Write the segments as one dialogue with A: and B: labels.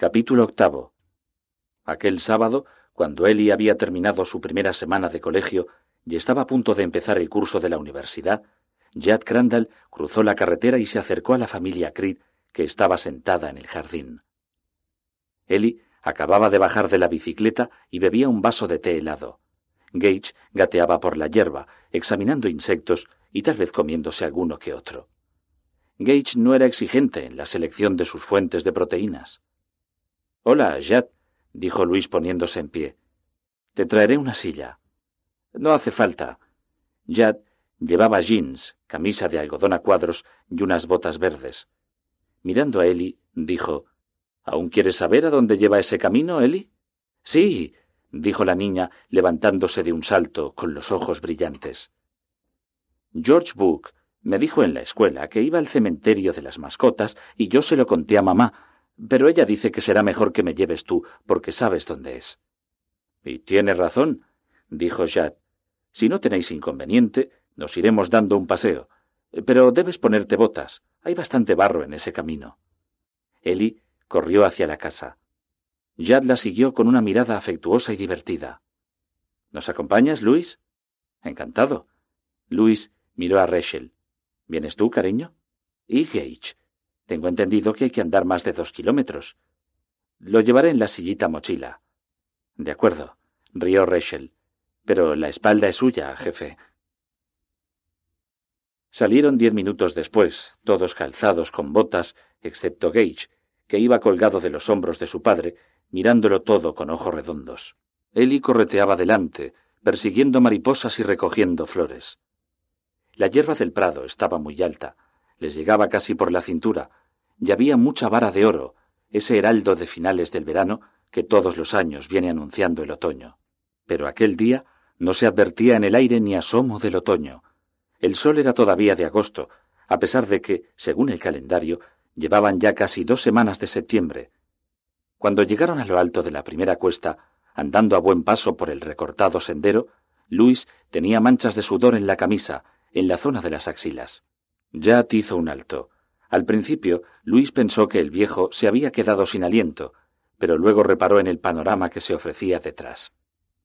A: Capítulo octavo. Aquel sábado, cuando Ellie había terminado su primera semana de colegio y estaba a punto de empezar el curso de la universidad, Jad Crandall cruzó la carretera y se acercó a la familia Creed, que estaba sentada en el jardín. Ellie acababa de bajar de la bicicleta y bebía un vaso de té helado. Gage gateaba por la hierba, examinando insectos y tal vez comiéndose alguno que otro. Gage no era exigente en la selección de sus fuentes de proteínas. Hola, Jad, dijo Luis poniéndose en pie. Te traeré una silla. No hace falta. Jad llevaba jeans, camisa de algodón a cuadros y unas botas verdes. Mirando a Eli, dijo ¿Aún quieres saber a dónde lleva ese camino, Eli? Sí, dijo la niña, levantándose de un salto, con los ojos brillantes. George Book me dijo en la escuela que iba al cementerio de las mascotas y yo se lo conté a mamá, pero ella dice que será mejor que me lleves tú, porque sabes dónde es. Y tiene razón, dijo Jad. Si no tenéis inconveniente, nos iremos dando un paseo. Pero debes ponerte botas. Hay bastante barro en ese camino. Eli corrió hacia la casa. Jad la siguió con una mirada afectuosa y divertida. ¿Nos acompañas, Luis? Encantado. Luis miró a Rachel. ¿Vienes tú, cariño? ¿Y Gage? Tengo entendido que hay que andar más de dos kilómetros. Lo llevaré en la sillita mochila. De acuerdo, rió Rachel. Pero la espalda es suya, jefe. Salieron diez minutos después, todos calzados con botas, excepto Gage, que iba colgado de los hombros de su padre, mirándolo todo con ojos redondos. Eli correteaba delante, persiguiendo mariposas y recogiendo flores. La hierba del prado estaba muy alta, les llegaba casi por la cintura, y había mucha vara de oro, ese heraldo de finales del verano que todos los años viene anunciando el otoño. Pero aquel día no se advertía en el aire ni asomo del otoño. El sol era todavía de agosto, a pesar de que, según el calendario, llevaban ya casi dos semanas de septiembre. Cuando llegaron a lo alto de la primera cuesta, andando a buen paso por el recortado sendero, Luis tenía manchas de sudor en la camisa, en la zona de las axilas. Ya hizo un alto. Al principio, Luis pensó que el viejo se había quedado sin aliento, pero luego reparó en el panorama que se ofrecía detrás.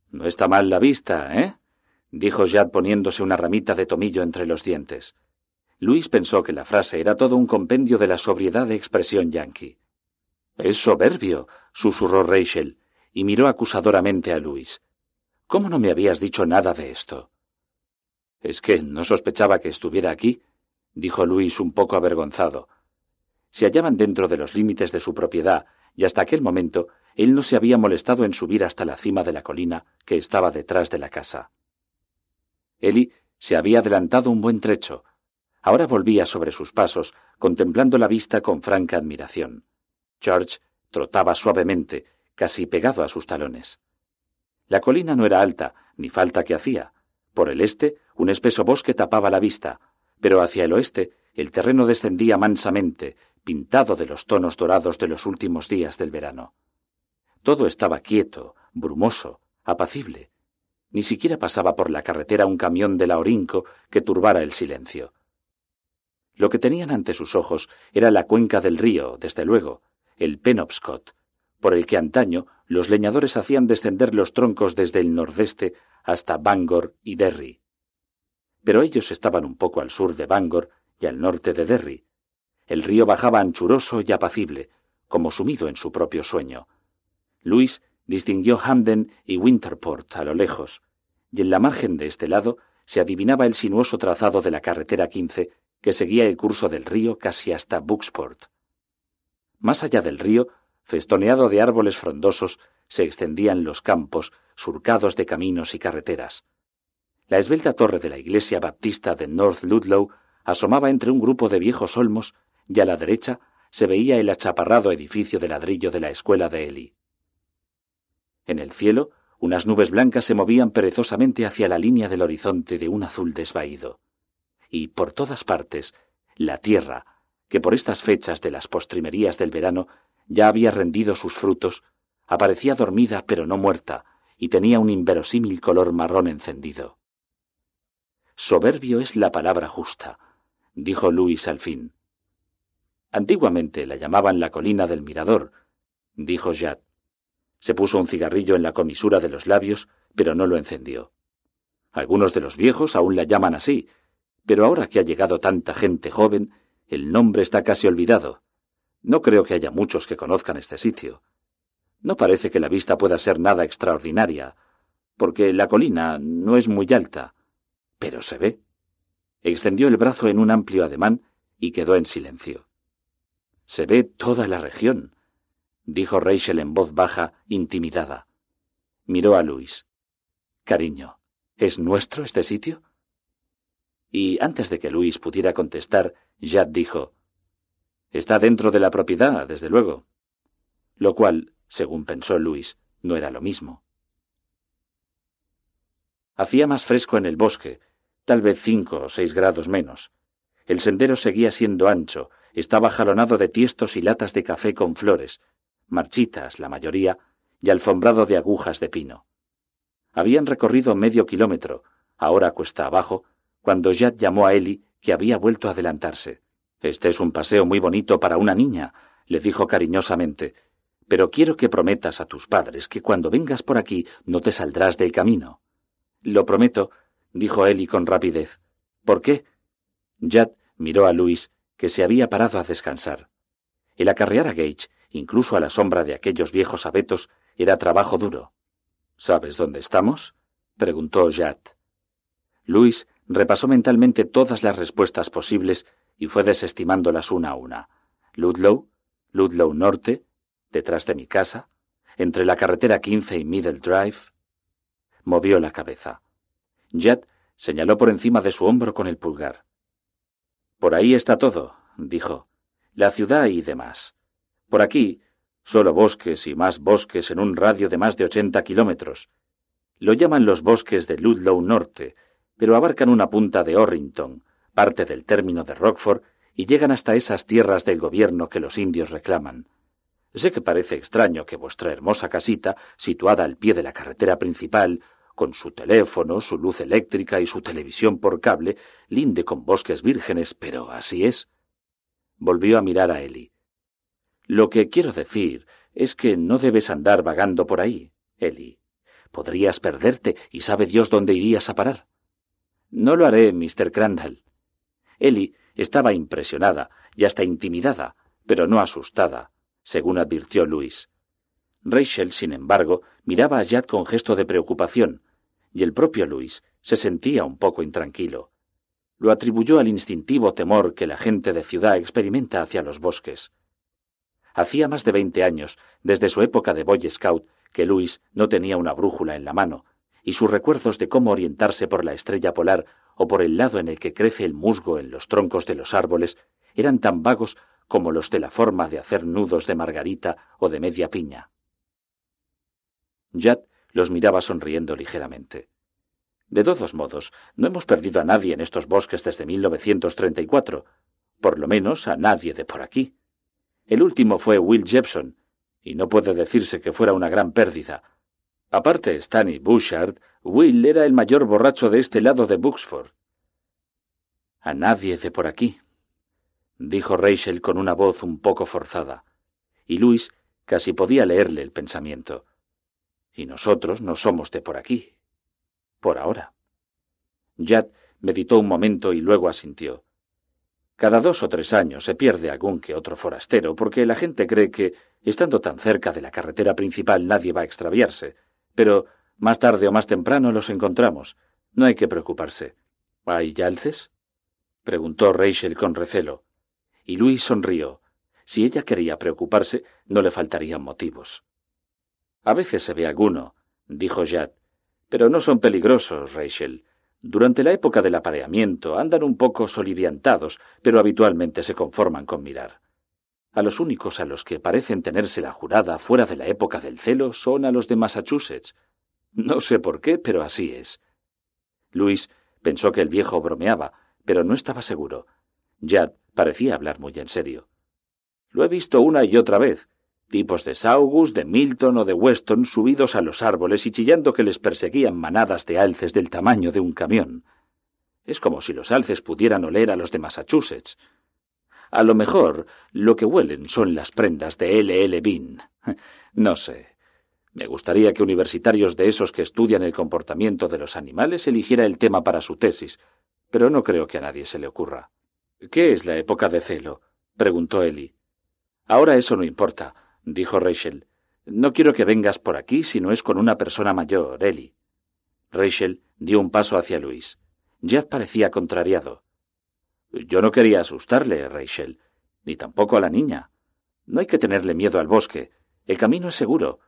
A: No está mal la vista, ¿eh? dijo Jad poniéndose una ramita de tomillo entre los dientes. Luis pensó que la frase era todo un compendio de la sobriedad de expresión yankee. Es soberbio, susurró Rachel, y miró acusadoramente a Luis. ¿Cómo no me habías dicho nada de esto? Es que no sospechaba que estuviera aquí, dijo Luis un poco avergonzado. Se hallaban dentro de los límites de su propiedad, y hasta aquel momento él no se había molestado en subir hasta la cima de la colina que estaba detrás de la casa. Eli se había adelantado un buen trecho. Ahora volvía sobre sus pasos, contemplando la vista con franca admiración. George trotaba suavemente, casi pegado a sus talones. La colina no era alta, ni falta que hacía. Por el este, un espeso bosque tapaba la vista, pero hacia el oeste el terreno descendía mansamente, pintado de los tonos dorados de los últimos días del verano. Todo estaba quieto, brumoso, apacible. Ni siquiera pasaba por la carretera un camión de la Orinco que turbara el silencio. Lo que tenían ante sus ojos era la cuenca del río, desde luego, el Penobscot, por el que antaño los leñadores hacían descender los troncos desde el nordeste hasta Bangor y Derry pero ellos estaban un poco al sur de Bangor y al norte de Derry. El río bajaba anchuroso y apacible, como sumido en su propio sueño. Luis distinguió Hamden y Winterport a lo lejos, y en la margen de este lado se adivinaba el sinuoso trazado de la carretera 15 que seguía el curso del río casi hasta Buxport. Más allá del río, festoneado de árboles frondosos, se extendían los campos, surcados de caminos y carreteras. La esbelta torre de la iglesia baptista de North Ludlow asomaba entre un grupo de viejos olmos y a la derecha se veía el achaparrado edificio de ladrillo de la escuela de Eli. En el cielo, unas nubes blancas se movían perezosamente hacia la línea del horizonte de un azul desvaído. Y por todas partes, la tierra, que por estas fechas de las postrimerías del verano ya había rendido sus frutos, aparecía dormida pero no muerta, y tenía un inverosímil color marrón encendido. Soberbio es la palabra justa, dijo Luis al fin. Antiguamente la llamaban la colina del mirador, dijo Jad. Se puso un cigarrillo en la comisura de los labios, pero no lo encendió. Algunos de los viejos aún la llaman así, pero ahora que ha llegado tanta gente joven, el nombre está casi olvidado. No creo que haya muchos que conozcan este sitio. No parece que la vista pueda ser nada extraordinaria, porque la colina no es muy alta, pero se ve. Extendió el brazo en un amplio ademán y quedó en silencio. Se ve toda la región, dijo Rachel en voz baja, intimidada. Miró a Luis. Cariño, ¿es nuestro este sitio? Y antes de que Luis pudiera contestar, Jad dijo Está dentro de la propiedad, desde luego. Lo cual, según pensó Luis, no era lo mismo. Hacía más fresco en el bosque, tal vez cinco o seis grados menos. El sendero seguía siendo ancho, estaba jalonado de tiestos y latas de café con flores, marchitas la mayoría, y alfombrado de agujas de pino. Habían recorrido medio kilómetro, ahora cuesta abajo, cuando Jad llamó a Eli, que había vuelto a adelantarse. Este es un paseo muy bonito para una niña, le dijo cariñosamente, pero quiero que prometas a tus padres que cuando vengas por aquí no te saldrás del camino. Lo prometo, dijo Eli con rapidez. ¿Por qué? Jad miró a Luis, que se había parado a descansar. El acarrear a Gage, incluso a la sombra de aquellos viejos abetos, era trabajo duro. ¿Sabes dónde estamos? preguntó Jad. Luis repasó mentalmente todas las respuestas posibles y fue desestimándolas una a una. Ludlow, Ludlow Norte, detrás de mi casa, entre la carretera 15 y Middle Drive. Movió la cabeza. Jad señaló por encima de su hombro con el pulgar. Por ahí está todo, dijo. La ciudad y demás. Por aquí, solo bosques y más bosques en un radio de más de ochenta kilómetros. Lo llaman los bosques de Ludlow Norte, pero abarcan una punta de Orrington, parte del término de Rockford, y llegan hasta esas tierras del gobierno que los indios reclaman. Sé que parece extraño que vuestra hermosa casita, situada al pie de la carretera principal, con su teléfono, su luz eléctrica y su televisión por cable, linde con bosques vírgenes, pero así es. Volvió a mirar a Eli. Lo que quiero decir es que no debes andar vagando por ahí, Eli. Podrías perderte y sabe Dios dónde irías a parar. No lo haré, Mr. Crandall. Ellie estaba impresionada y hasta intimidada, pero no asustada, según advirtió Luis. Rachel, sin embargo, miraba a Jad con gesto de preocupación, y el propio Luis se sentía un poco intranquilo. Lo atribuyó al instintivo temor que la gente de ciudad experimenta hacia los bosques. Hacía más de veinte años, desde su época de Boy Scout, que Luis no tenía una brújula en la mano, y sus recuerdos de cómo orientarse por la estrella polar o por el lado en el que crece el musgo en los troncos de los árboles eran tan vagos como los de la forma de hacer nudos de margarita o de media piña. Los miraba sonriendo ligeramente. De todos modos, no hemos perdido a nadie en estos bosques desde 1934, por lo menos a nadie de por aquí. El último fue Will Jepson, y no puede decirse que fuera una gran pérdida, Aparte Stanley Bouchard, Will era el mayor borracho de este lado de Buxford. A nadie de por aquí, dijo Rachel con una voz un poco forzada, y Luis casi podía leerle el pensamiento. Y nosotros no somos de por aquí. Por ahora. Jad meditó un momento y luego asintió. Cada dos o tres años se pierde algún que otro forastero porque la gente cree que, estando tan cerca de la carretera principal, nadie va a extraviarse. Pero más tarde o más temprano los encontramos. No hay que preocuparse. ¿Hay yalces? preguntó Rachel con recelo. Y Luis sonrió. Si ella quería preocuparse, no le faltarían motivos. A veces se ve alguno, dijo Jad, pero no son peligrosos, Rachel. Durante la época del apareamiento andan un poco soliviantados, pero habitualmente se conforman con mirar. A los únicos a los que parecen tenerse la jurada fuera de la época del celo son a los de Massachusetts. No sé por qué, pero así es. Luis pensó que el viejo bromeaba, pero no estaba seguro. Jad parecía hablar muy en serio. Lo he visto una y otra vez. Tipos de Saugus, de Milton o de Weston subidos a los árboles y chillando que les perseguían manadas de alces del tamaño de un camión. Es como si los alces pudieran oler a los de Massachusetts. A lo mejor lo que huelen son las prendas de L. L. Bean. No sé. Me gustaría que universitarios de esos que estudian el comportamiento de los animales eligiera el tema para su tesis, pero no creo que a nadie se le ocurra. ¿Qué es la época de celo? preguntó Ellie. Ahora eso no importa, dijo Rachel. No quiero que vengas por aquí si no es con una persona mayor, Ellie. Rachel dio un paso hacia Luis. Jad parecía contrariado. Yo no quería asustarle, Rachel, ni tampoco a la niña. No hay que tenerle miedo al bosque. El camino es seguro.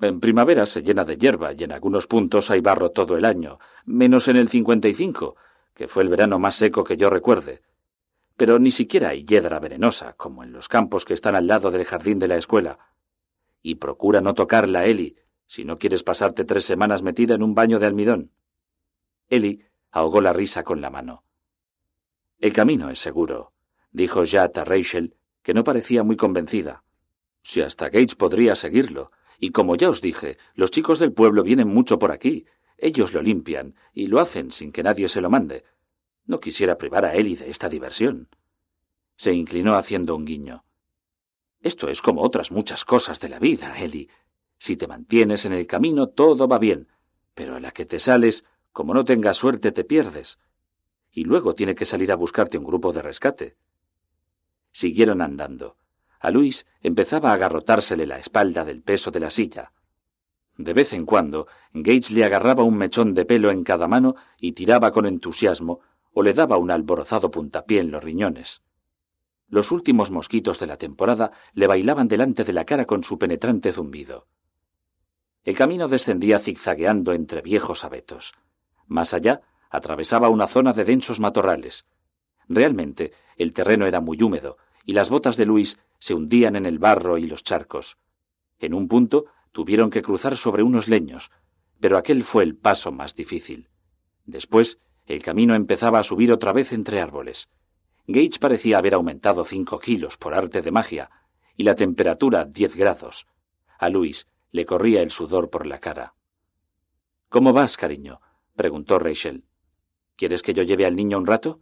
A: En primavera se llena de hierba y en algunos puntos hay barro todo el año, menos en el 55, que fue el verano más seco que yo recuerde. Pero ni siquiera hay hiedra venenosa, como en los campos que están al lado del jardín de la escuela. Y procura no tocarla, Eli, si no quieres pasarte tres semanas metida en un baño de almidón. Eli ahogó la risa con la mano. El camino es seguro, dijo Jat a Rachel, que no parecía muy convencida. Si hasta Gates podría seguirlo, y como ya os dije, los chicos del pueblo vienen mucho por aquí. Ellos lo limpian, y lo hacen sin que nadie se lo mande. No quisiera privar a Eli de esta diversión. Se inclinó haciendo un guiño. Esto es como otras muchas cosas de la vida, Eli. Si te mantienes en el camino, todo va bien, pero a la que te sales, como no tengas suerte, te pierdes y luego tiene que salir a buscarte un grupo de rescate. Siguieron andando. A Luis empezaba a agarrotársele la espalda del peso de la silla. De vez en cuando, Gates le agarraba un mechón de pelo en cada mano y tiraba con entusiasmo, o le daba un alborozado puntapié en los riñones. Los últimos mosquitos de la temporada le bailaban delante de la cara con su penetrante zumbido. El camino descendía zigzagueando entre viejos abetos. Más allá, atravesaba una zona de densos matorrales. Realmente, el terreno era muy húmedo, y las botas de Luis se hundían en el barro y los charcos. En un punto tuvieron que cruzar sobre unos leños, pero aquel fue el paso más difícil. Después, el camino empezaba a subir otra vez entre árboles. Gates parecía haber aumentado cinco kilos por arte de magia, y la temperatura diez grados. A Luis le corría el sudor por la cara. ¿Cómo vas, cariño? preguntó Rachel. ¿Quieres que yo lleve al niño un rato?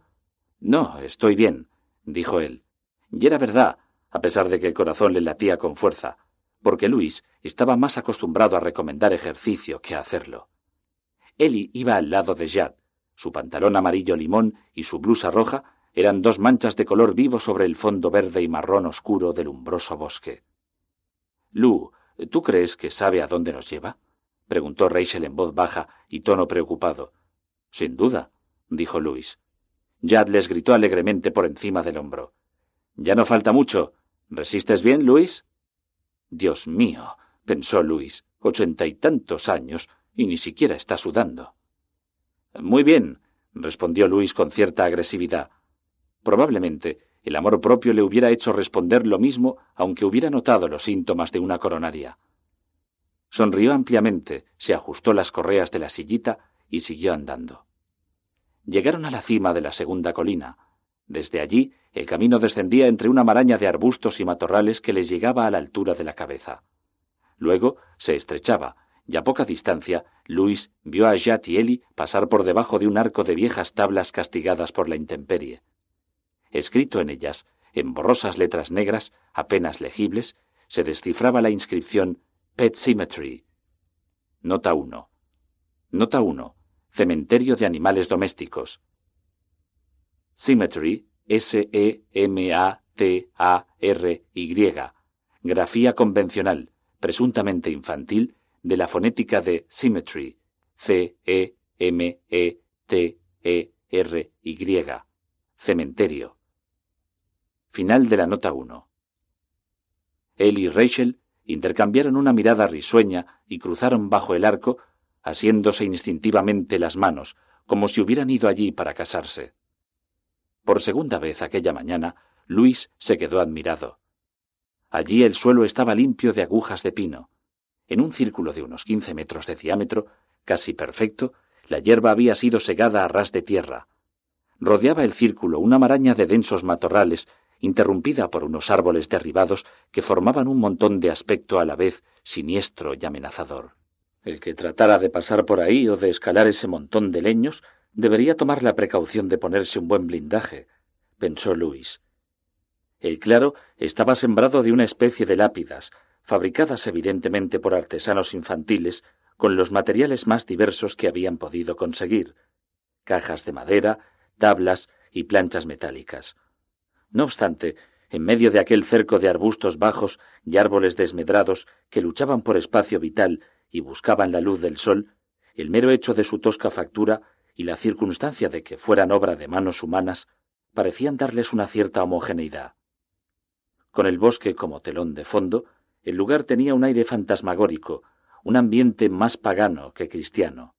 A: No, estoy bien, dijo él. Y era verdad, a pesar de que el corazón le latía con fuerza, porque Luis estaba más acostumbrado a recomendar ejercicio que a hacerlo. Eli iba al lado de Jad. Su pantalón amarillo limón y su blusa roja eran dos manchas de color vivo sobre el fondo verde y marrón oscuro del umbroso bosque. Lu, ¿tú crees que sabe a dónde nos lleva? preguntó Rachel en voz baja y tono preocupado. Sin duda, dijo Luis. Jad les gritó alegremente por encima del hombro. Ya no falta mucho. ¿Resistes bien, Luis? Dios mío, pensó Luis, ochenta y tantos años, y ni siquiera está sudando. Muy bien, respondió Luis con cierta agresividad. Probablemente el amor propio le hubiera hecho responder lo mismo aunque hubiera notado los síntomas de una coronaria. Sonrió ampliamente, se ajustó las correas de la sillita y siguió andando. Llegaron a la cima de la segunda colina. Desde allí el camino descendía entre una maraña de arbustos y matorrales que les llegaba a la altura de la cabeza. Luego se estrechaba, y a poca distancia Luis vio a Jat y Eli pasar por debajo de un arco de viejas tablas castigadas por la intemperie. Escrito en ellas, en borrosas letras negras, apenas legibles, se descifraba la inscripción Pet Cemetery. Nota 1. Nota 1. Cementerio de animales domésticos. Symmetry, S-E-M-A-T-A-R-Y. Grafía convencional, presuntamente infantil, de la fonética de symmetry, C-E-M-E-T-E-R-Y. Cementerio. Final de la nota 1. Él y Rachel intercambiaron una mirada risueña y cruzaron bajo el arco asiéndose instintivamente las manos, como si hubieran ido allí para casarse. Por segunda vez aquella mañana, Luis se quedó admirado. Allí el suelo estaba limpio de agujas de pino. En un círculo de unos quince metros de diámetro, casi perfecto, la hierba había sido segada a ras de tierra. Rodeaba el círculo una maraña de densos matorrales, interrumpida por unos árboles derribados que formaban un montón de aspecto a la vez siniestro y amenazador. El que tratara de pasar por ahí o de escalar ese montón de leños debería tomar la precaución de ponerse un buen blindaje, pensó Luis. El claro estaba sembrado de una especie de lápidas, fabricadas evidentemente por artesanos infantiles, con los materiales más diversos que habían podido conseguir cajas de madera, tablas y planchas metálicas. No obstante, en medio de aquel cerco de arbustos bajos y árboles desmedrados que luchaban por espacio vital y buscaban la luz del sol, el mero hecho de su tosca factura y la circunstancia de que fueran obra de manos humanas parecían darles una cierta homogeneidad. Con el bosque como telón de fondo, el lugar tenía un aire fantasmagórico, un ambiente más pagano que cristiano.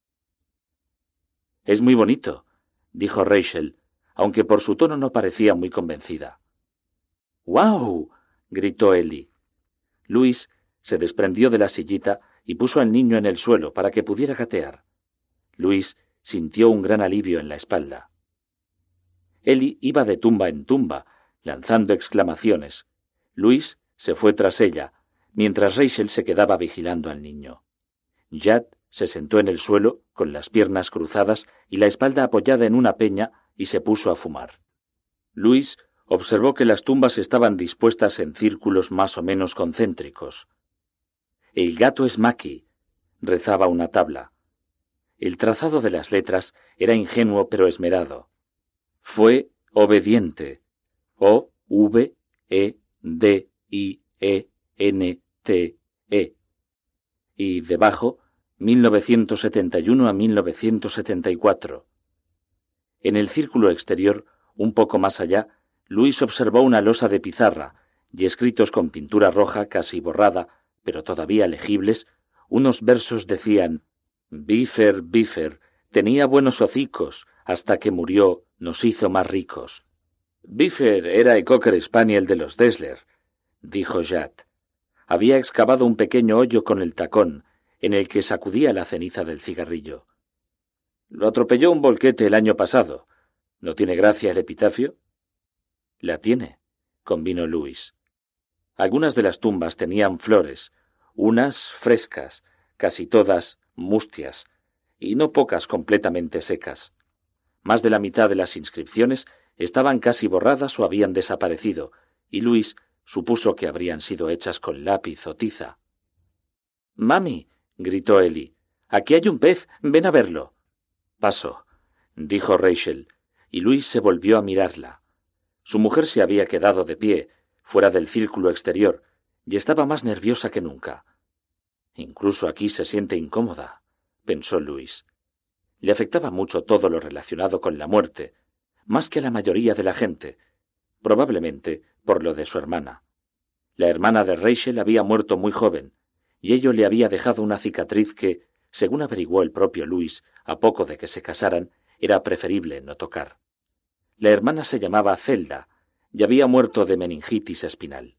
A: Es muy bonito, dijo Rachel, aunque por su tono no parecía muy convencida. ¡Guau! gritó Ellie. Luis se desprendió de la sillita y puso al niño en el suelo para que pudiera gatear. Luis sintió un gran alivio en la espalda. Ellie iba de tumba en tumba, lanzando exclamaciones. Luis se fue tras ella, mientras Rachel se quedaba vigilando al niño. Jad se sentó en el suelo, con las piernas cruzadas y la espalda apoyada en una peña, y se puso a fumar. Luis observó que las tumbas estaban dispuestas en círculos más o menos concéntricos. El gato es Maki, rezaba una tabla. El trazado de las letras era ingenuo pero esmerado. Fue obediente. O V E D I E N T E. Y debajo 1971 a 1974. En el círculo exterior, un poco más allá, Luis observó una losa de pizarra y escritos con pintura roja casi borrada, pero todavía legibles, unos versos decían Bífer, Bífer, tenía buenos hocicos, hasta que murió nos hizo más ricos. Bífer era el cocker spaniel de los Dessler, dijo Jat. Había excavado un pequeño hoyo con el tacón, en el que sacudía la ceniza del cigarrillo. Lo atropelló un volquete el año pasado. ¿No tiene gracia el epitafio? La tiene, convino Luis. Algunas de las tumbas tenían flores, unas frescas, casi todas mustias, y no pocas completamente secas. Más de la mitad de las inscripciones estaban casi borradas o habían desaparecido, y Luis supuso que habrían sido hechas con lápiz o tiza. Mami, gritó Eli, aquí hay un pez, ven a verlo. Paso, dijo Rachel, y Luis se volvió a mirarla. Su mujer se había quedado de pie, fuera del círculo exterior, y estaba más nerviosa que nunca. Incluso aquí se siente incómoda, pensó Luis. Le afectaba mucho todo lo relacionado con la muerte, más que a la mayoría de la gente, probablemente por lo de su hermana. La hermana de Rachel había muerto muy joven, y ello le había dejado una cicatriz que, según averiguó el propio Luis, a poco de que se casaran, era preferible no tocar. La hermana se llamaba Zelda y había muerto de meningitis espinal.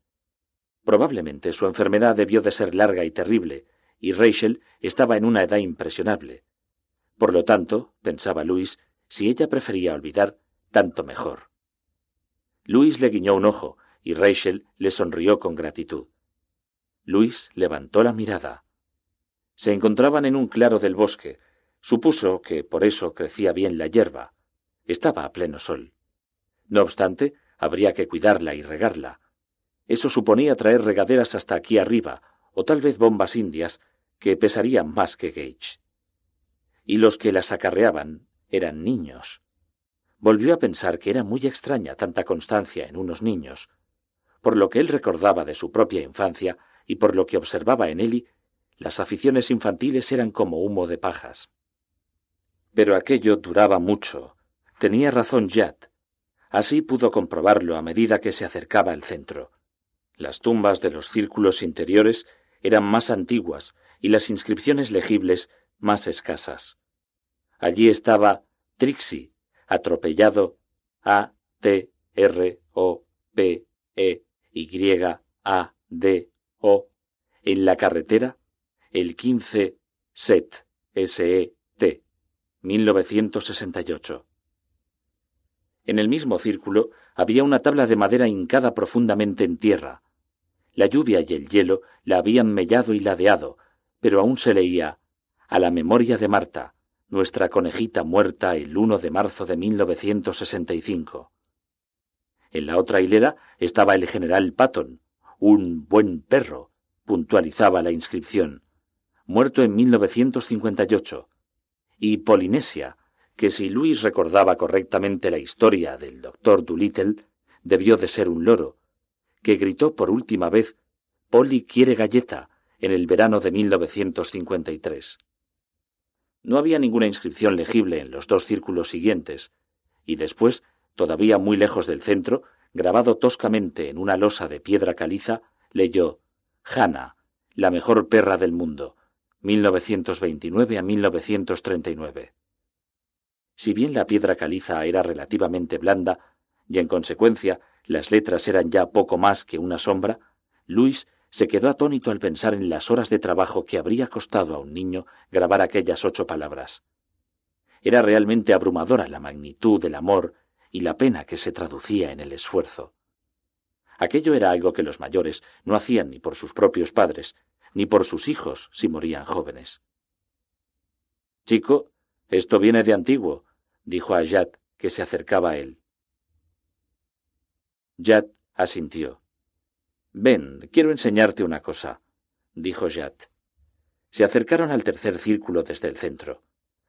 A: Probablemente su enfermedad debió de ser larga y terrible, y Rachel estaba en una edad impresionable. Por lo tanto, pensaba Luis, si ella prefería olvidar, tanto mejor. Luis le guiñó un ojo, y Rachel le sonrió con gratitud. Luis levantó la mirada. Se encontraban en un claro del bosque. Supuso que por eso crecía bien la hierba. Estaba a pleno sol. No obstante, habría que cuidarla y regarla. Eso suponía traer regaderas hasta aquí arriba, o tal vez bombas indias, que pesarían más que Gage. Y los que las acarreaban eran niños. Volvió a pensar que era muy extraña tanta constancia en unos niños. Por lo que él recordaba de su propia infancia y por lo que observaba en Eli, las aficiones infantiles eran como humo de pajas. Pero aquello duraba mucho. Tenía razón Jad. Así pudo comprobarlo a medida que se acercaba al centro. Las tumbas de los círculos interiores eran más antiguas y las inscripciones legibles más escasas. Allí estaba Trixie, atropellado A T R O P E Y A D O en la carretera el 15 SET E T 1968. En el mismo círculo había una tabla de madera hincada profundamente en tierra. La lluvia y el hielo la habían mellado y ladeado, pero aún se leía a la memoria de Marta, nuestra conejita muerta el 1 de marzo de 1965. En la otra hilera estaba el general Patton, un buen perro, puntualizaba la inscripción, muerto en 1958, y Polinesia, que si Luis recordaba correctamente la historia del doctor Doolittle, debió de ser un loro, que gritó por última vez Polly quiere galleta en el verano de 1953. No había ninguna inscripción legible en los dos círculos siguientes, y después, todavía muy lejos del centro, grabado toscamente en una losa de piedra caliza, leyó Hannah, la mejor perra del mundo, 1929 a 1939. Si bien la piedra caliza era relativamente blanda, y en consecuencia las letras eran ya poco más que una sombra, Luis se quedó atónito al pensar en las horas de trabajo que habría costado a un niño grabar aquellas ocho palabras. Era realmente abrumadora la magnitud del amor y la pena que se traducía en el esfuerzo. Aquello era algo que los mayores no hacían ni por sus propios padres, ni por sus hijos si morían jóvenes. Chico, esto viene de antiguo, dijo a Jad, que se acercaba a él. Jad asintió. Ven, quiero enseñarte una cosa, dijo Jat. Se acercaron al tercer círculo desde el centro.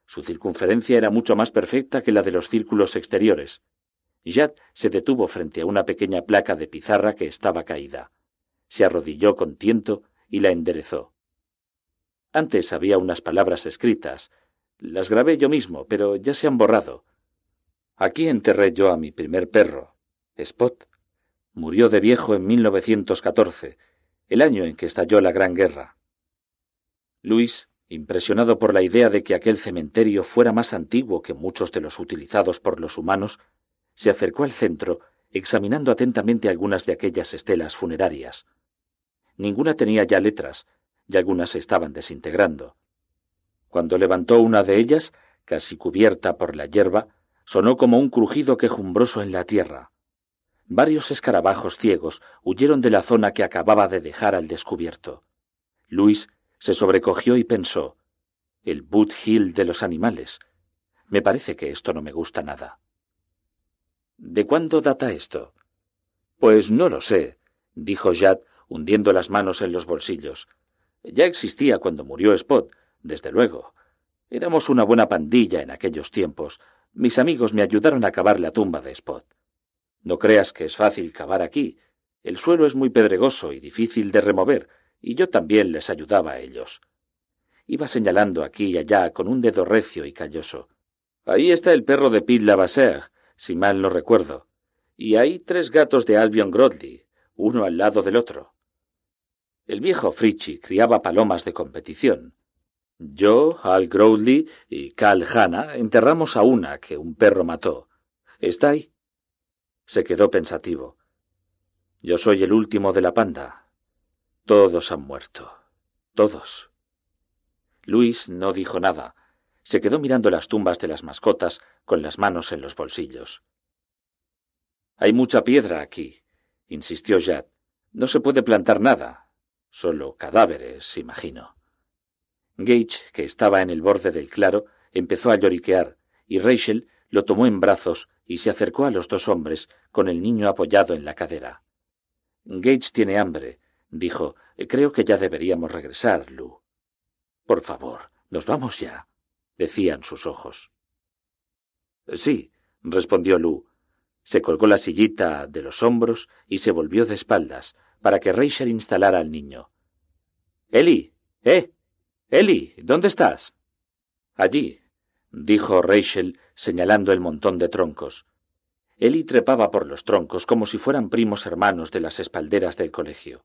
A: Su circunferencia era mucho más perfecta que la de los círculos exteriores. Jat se detuvo frente a una pequeña placa de pizarra que estaba caída. Se arrodilló con tiento y la enderezó. Antes había unas palabras escritas. Las grabé yo mismo, pero ya se han borrado. Aquí enterré yo a mi primer perro, Spot. Murió de viejo en 1914, el año en que estalló la Gran Guerra. Luis, impresionado por la idea de que aquel cementerio fuera más antiguo que muchos de los utilizados por los humanos, se acercó al centro, examinando atentamente algunas de aquellas estelas funerarias. Ninguna tenía ya letras, y algunas se estaban desintegrando. Cuando levantó una de ellas, casi cubierta por la hierba, sonó como un crujido quejumbroso en la tierra. Varios escarabajos ciegos huyeron de la zona que acababa de dejar al descubierto. Luis se sobrecogió y pensó el Boot Hill de los animales. Me parece que esto no me gusta nada. ¿De cuándo data esto? Pues no lo sé, dijo Jad, hundiendo las manos en los bolsillos. Ya existía cuando murió Spot, desde luego. Éramos una buena pandilla en aquellos tiempos. Mis amigos me ayudaron a cavar la tumba de Spot. No creas que es fácil cavar aquí. El suelo es muy pedregoso y difícil de remover, y yo también les ayudaba a ellos. Iba señalando aquí y allá con un dedo recio y calloso. Ahí está el perro de Pete Lavasser, si mal no recuerdo. Y hay tres gatos de Albion Grodley, uno al lado del otro. El viejo Fritchie criaba palomas de competición. Yo, Al Grodley y Cal Hanna enterramos a una que un perro mató. Está ahí. Se quedó pensativo. Yo soy el último de la panda. Todos han muerto. Todos. Luis no dijo nada. Se quedó mirando las tumbas de las mascotas con las manos en los bolsillos. Hay mucha piedra aquí, insistió Jad. No se puede plantar nada. Solo cadáveres, imagino. Gage, que estaba en el borde del claro, empezó a lloriquear, y Rachel lo tomó en brazos y se acercó a los dos hombres con el niño apoyado en la cadera. Gage tiene hambre, dijo. Creo que ya deberíamos regresar, Lou. Por favor, nos vamos ya, decían sus ojos. Sí, respondió Lou. Se colgó la sillita de los hombros y se volvió de espaldas para que Rachel instalara al niño. Eli, ¿eh? Eli, ¿dónde estás? Allí, dijo Rachel, señalando el montón de troncos. Eli trepaba por los troncos como si fueran primos hermanos de las espalderas del colegio.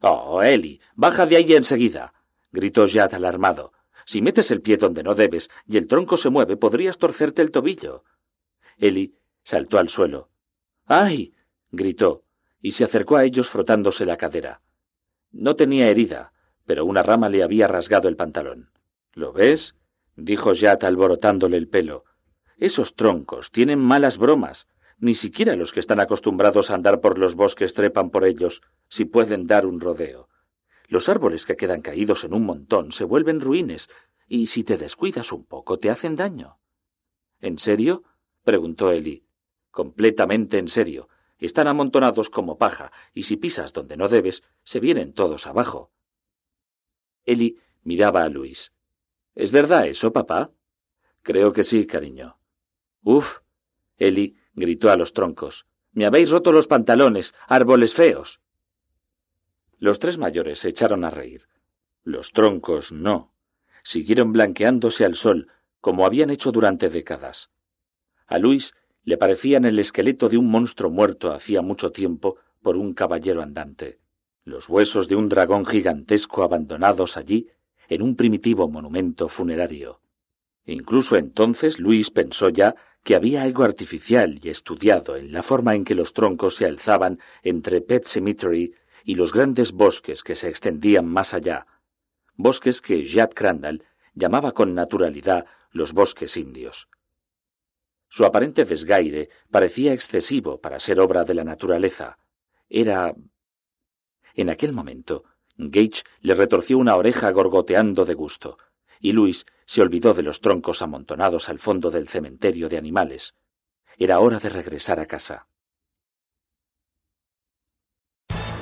A: Oh, Eli, baja de ahí enseguida, gritó Jad alarmado. Si metes el pie donde no debes y el tronco se mueve, podrías torcerte el tobillo. Eli saltó al suelo. ¡Ay! gritó. y se acercó a ellos frotándose la cadera. No tenía herida, pero una rama le había rasgado el pantalón. ¿Lo ves? Dijo Jat alborotándole el pelo. Esos troncos tienen malas bromas. Ni siquiera los que están acostumbrados a andar por los bosques trepan por ellos, si pueden dar un rodeo. Los árboles que quedan caídos en un montón se vuelven ruines, y si te descuidas un poco te hacen daño. ¿En serio? preguntó Eli. Completamente en serio. Están amontonados como paja, y si pisas donde no debes, se vienen todos abajo. Eli miraba a Luis. ¿Es verdad eso, papá? Creo que sí, cariño. Uf. Eli gritó a los troncos. Me habéis roto los pantalones, árboles feos. Los tres mayores se echaron a reír. Los troncos no. Siguieron blanqueándose al sol, como habían hecho durante décadas. A Luis le parecían el esqueleto de un monstruo muerto hacía mucho tiempo por un caballero andante, los huesos de un dragón gigantesco abandonados allí en un primitivo monumento funerario. Incluso entonces Luis pensó ya que había algo artificial y estudiado en la forma en que los troncos se alzaban entre Pet Cemetery y los grandes bosques que se extendían más allá, bosques que Jad Crandall llamaba con naturalidad los bosques indios. Su aparente desgaire parecía excesivo para ser obra de la naturaleza. Era. En aquel momento, Gage le retorció una oreja gorgoteando de gusto, y Luis se olvidó de los troncos amontonados al fondo del cementerio de animales. Era hora de regresar a casa.